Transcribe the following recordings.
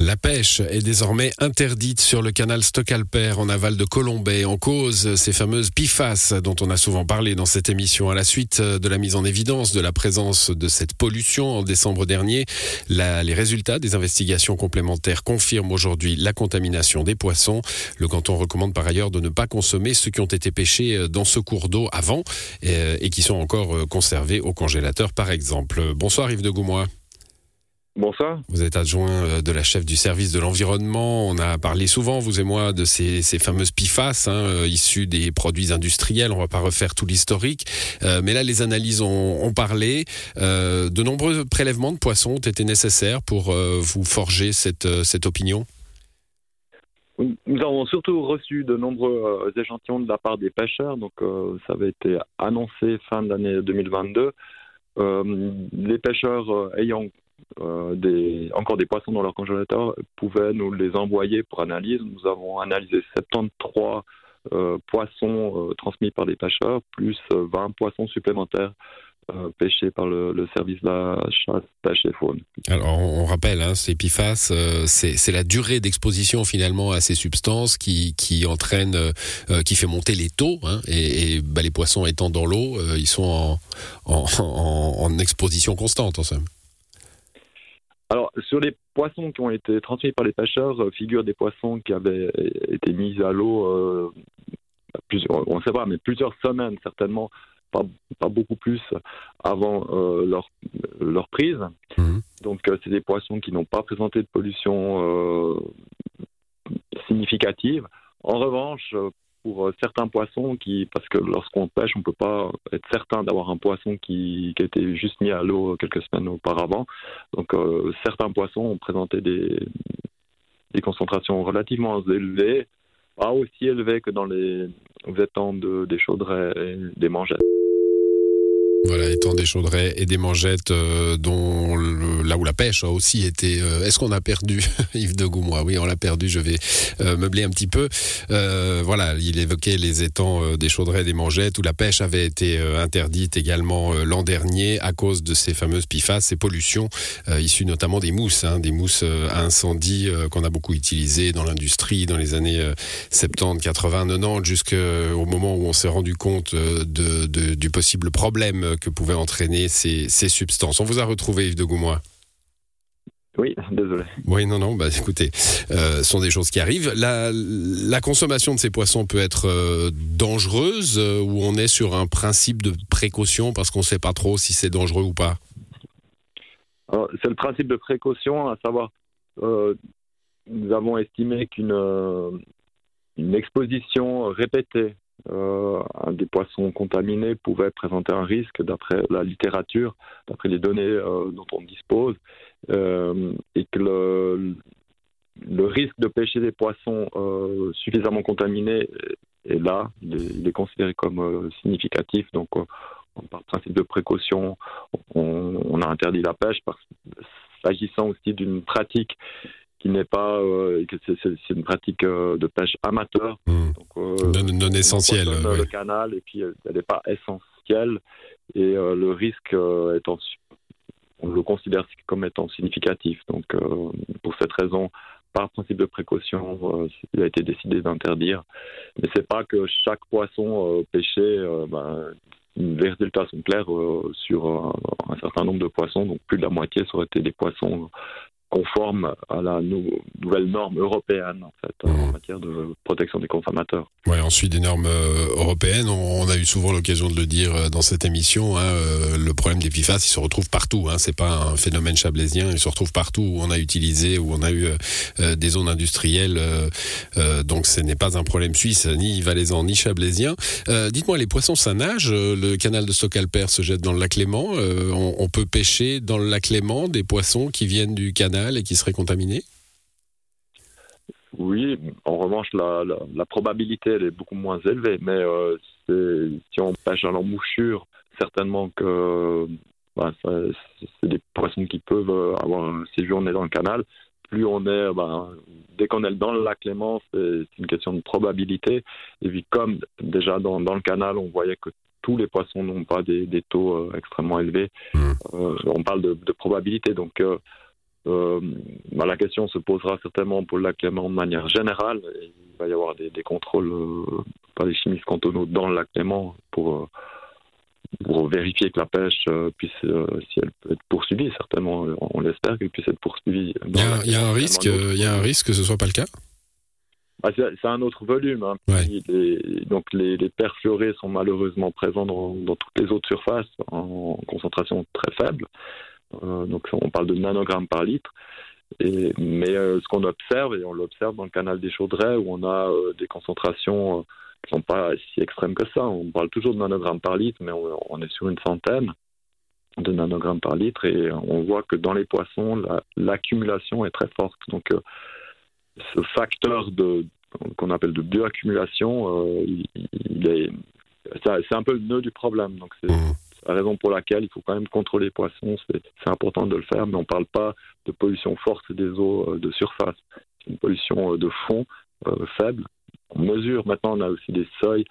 La pêche est désormais interdite sur le canal Stockalper en aval de Colombay en cause ces fameuses PIFAS dont on a souvent parlé dans cette émission à la suite de la mise en évidence de la présence de cette pollution en décembre dernier. les résultats des investigations complémentaires confirment aujourd'hui la contamination des poissons. Le canton recommande par ailleurs de ne pas consommer ceux qui ont été pêchés dans ce cours d'eau avant et, et, qui sont encore conservés au congélateur par exemple. Bonsoir Yves de Goumois. Bonsoir. Vous êtes adjoint euh, de la chef du service de l'environnement. On a parlé souvent, vous et moi, de ces, fameuses PIFAS hein, euh, issues des produits industriels. On va pas refaire tout l'historique. Euh, mais là, les analyses ont, parlé. de nombreux prélèvements de poissons ont été nécessaires pour vous forger cette, cette opinion nous avons surtout reçu de nombreux échantillons de la part des pêcheurs, donc ça avait été annoncé fin de l'année 2022. les pêcheurs ayant euh, encore des poissons dans leur congélateur pouvaient nous les envoyer pour analyse. Nous avons analysé 73 euh, poissons euh, transmis par des pêcheurs, plus 20 poissons supplémentaires pêchés par le, service de la chasse, pêche et faune. Alors on rappelle, hein, ces PFAS, c'est la durée d'exposition finalement à ces substances qui, qui entraîne, qui fait monter les taux, hein, et, bah, les poissons étant dans l'eau, ils sont en, en exposition constante en somme. Alors, sur les poissons qui ont été transmis par les pêcheurs, euh, figurent des poissons qui avaient été mis à l'eau, euh, on ne sait pas, mais plusieurs semaines certainement, pas, beaucoup plus avant euh, leur, leur prise. Mhm. Donc, c'est des poissons qui n'ont pas présenté de pollution significative. En revanche, pour euh, certains poissons parce que lorsqu'on pêche, on ne peut pas être certain d'avoir un poisson qui, a été juste mis à l'eau quelques semaines auparavant. Donc euh, certains poissons ont présenté des, concentrations relativement élevées, pas aussi élevées que dans les étangs de, des chaudrets et des mangettes. Voilà, étant des chaudrets et des mangettes, euh, dont là où la pêche a aussi été. Euh, est-ce qu'on a perdu Yves de Goumois? Oui, on l'a perdu. Je vais euh, meubler un petit peu. voilà, il évoquait les étangs des chaudrets et des mangettes où la pêche avait été interdite également l'an dernier à cause de ces fameuses PIFAS, ces pollutions issues notamment des mousses, hein, des mousses à incendie qu'on a beaucoup utilisées dans l'industrie dans les années 70, 80, 90, jusqu'au moment où on s'est rendu compte de, du possible problème que pouvaient entraîner ces, substances. On vous a retrouvé, Yves de Goumois. Oui, désolé. Oui, non, non, bah écoutez, euh, ce sont des choses qui arrivent. La, consommation de ces poissons peut être euh, dangereuse euh, ou on est sur un principe de précaution parce qu'on ne sait pas trop si c'est dangereux ou pas? C'est le principe de précaution, à savoir, nous avons estimé qu'une une exposition répétée euh, des poissons contaminés pouvait présenter un risque d'après la littérature, d'après les données euh, dont on dispose, euh, et que le, risque de pêcher des poissons suffisamment contaminés est là, il est, considéré comme significatif. Donc, par principe de précaution, on, on, a interdit la pêche, s'agissant aussi d'une pratique qui n'est pas euh, que c'est une pratique euh, de pêche amateur. Hmm. donc, euh, non, essentielle le canal et puis elle n'est pas essentielle. Et le risque étant on le considère comme étant significatif. Donc pour cette raison par principe de précaution, il a été décidé d'interdire. Mais c'est pas que chaque poisson pêché, ben, les résultats sont clairs sur un, un, certain nombre de poissons, donc plus de la moitié ça aurait été des poissons conforme à la nouvelle norme européenne en fait en mmh. matière de protection des consommateurs. Ouais, ensuite des normes euh, européennes, on, a eu souvent l'occasion de le dire euh, dans cette émission. Hein, euh, le problème des PFAS, il se retrouve partout. Hein, c'est pas un phénomène chablaisien, il se retrouve partout où on a utilisé, où on a eu des zones industrielles. donc ce n'est pas un problème suisse, ni valaisan, ni chablaisien. Dites-moi, les poissons ça nage. Le canal de Stockalper se jette dans le lac Léman. On, on peut pêcher dans le lac Léman des poissons qui viennent du canal et qui serait contaminé Oui, en revanche, la, la, probabilité elle est beaucoup moins élevée, mais euh, si on pêche dans l'embouchure, certainement que bah, c'est des poissons qui peuvent avoir un séjourné dans le canal. Plus on est, bah, dès qu'on est dans le lac Léman, c'est une question de probabilité. Et puis comme déjà dans, dans le canal, on voyait que tous les poissons n'ont pas des, taux extrêmement élevés. Mmh. on parle de, de probabilité, donc bah, la question se posera certainement pour le lac Léman de manière générale. il va y avoir des, contrôles par les chimistes cantonaux dans le lac Léman pour pour vérifier que la pêche puisse, si elle peut être poursuivie, certainement, on l'espère qu'elle puisse être poursuivie. Il y, a, un risque, il y a un risque que ce soit pas le cas? Ah, c'est un autre volume. Hein. donc les, les perfluorés sont malheureusement présents dans, toutes les autres surfaces en, concentration très faible. Euh, donc on parle de nanogrammes par litre. Mais euh, ce qu'on observe, et on l'observe dans le canal des Chaudrets, où on a euh, des concentrations qui ne sont pas si extrêmes que ça. On parle toujours de nanogrammes par litre, mais on, est sur une centaine de nanogrammes par litre, et on voit que dans les poissons, l'accumulation est très forte. Donc ce facteur qu'on appelle de bioaccumulation, c'est un peu le nœud du problème. Mmh. Raison pour laquelle il faut quand même contrôler les poissons. C'est important de le faire, mais on ne parle pas de pollution forte des eaux euh, de surface. C'est une pollution euh, de fond faible. On mesure. Maintenant, on a aussi des seuils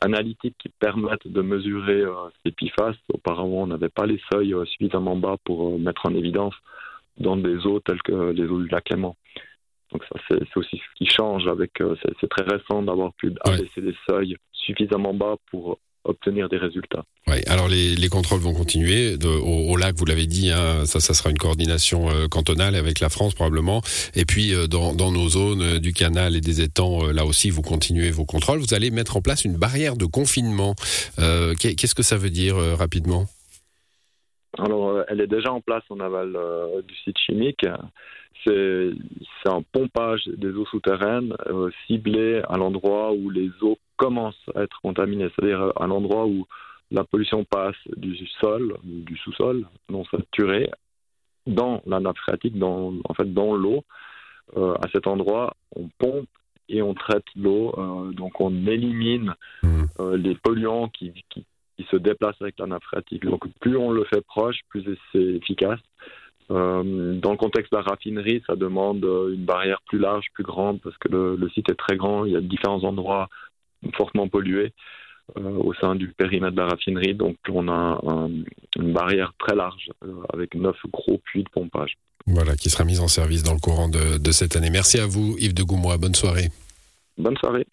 analytiques qui permettent de mesurer ces PFAS. Auparavant, on n'avait pas les seuils suffisamment bas pour mettre en évidence dans des eaux telles que les eaux du lac Léman. Donc ça, c'est aussi ce qui change avec. Euh, c'est très récent d'avoir pu abaisser des seuils suffisamment bas pour obtenir des résultats. Oui, alors les, contrôles vont continuer au, lac, vous l'avez dit, hein, ça, ça sera une coordination euh, cantonale avec la France probablement. Et puis euh, dans, nos zones du canal et des étangs, là aussi, vous continuez vos contrôles. Vous allez mettre en place une barrière de confinement. Qu'est-ce que ça veut dire rapidement? Alors, elle est déjà en place en aval du site chimique c'est un pompage des eaux souterraines euh, ciblé à l'endroit où les eaux commencent à être contaminées, c'est-à-dire à l'endroit où la pollution passe du sol, du sous-sol non saturé, dans la nappe phréatique, dans, en fait dans l'eau. Euh, à cet endroit, on pompe et on traite l'eau, euh, donc on élimine mmh. les polluants qui, qui, qui, se déplacent avec la nappe phréatique. Donc plus on le fait proche, plus c'est efficace. Euh, dans le contexte de la raffinerie, ça demande euh, une barrière plus large, plus grande, parce que le, site est très grand. Il y a différents endroits fortement pollués euh, au sein du périmètre de la raffinerie. Donc, on a une barrière très large avec neuf gros puits de pompage. Voilà, qui sera mise en service dans le courant de, de cette année. Merci à vous, Yves de Goumois. Bonne soirée. Bonne soirée.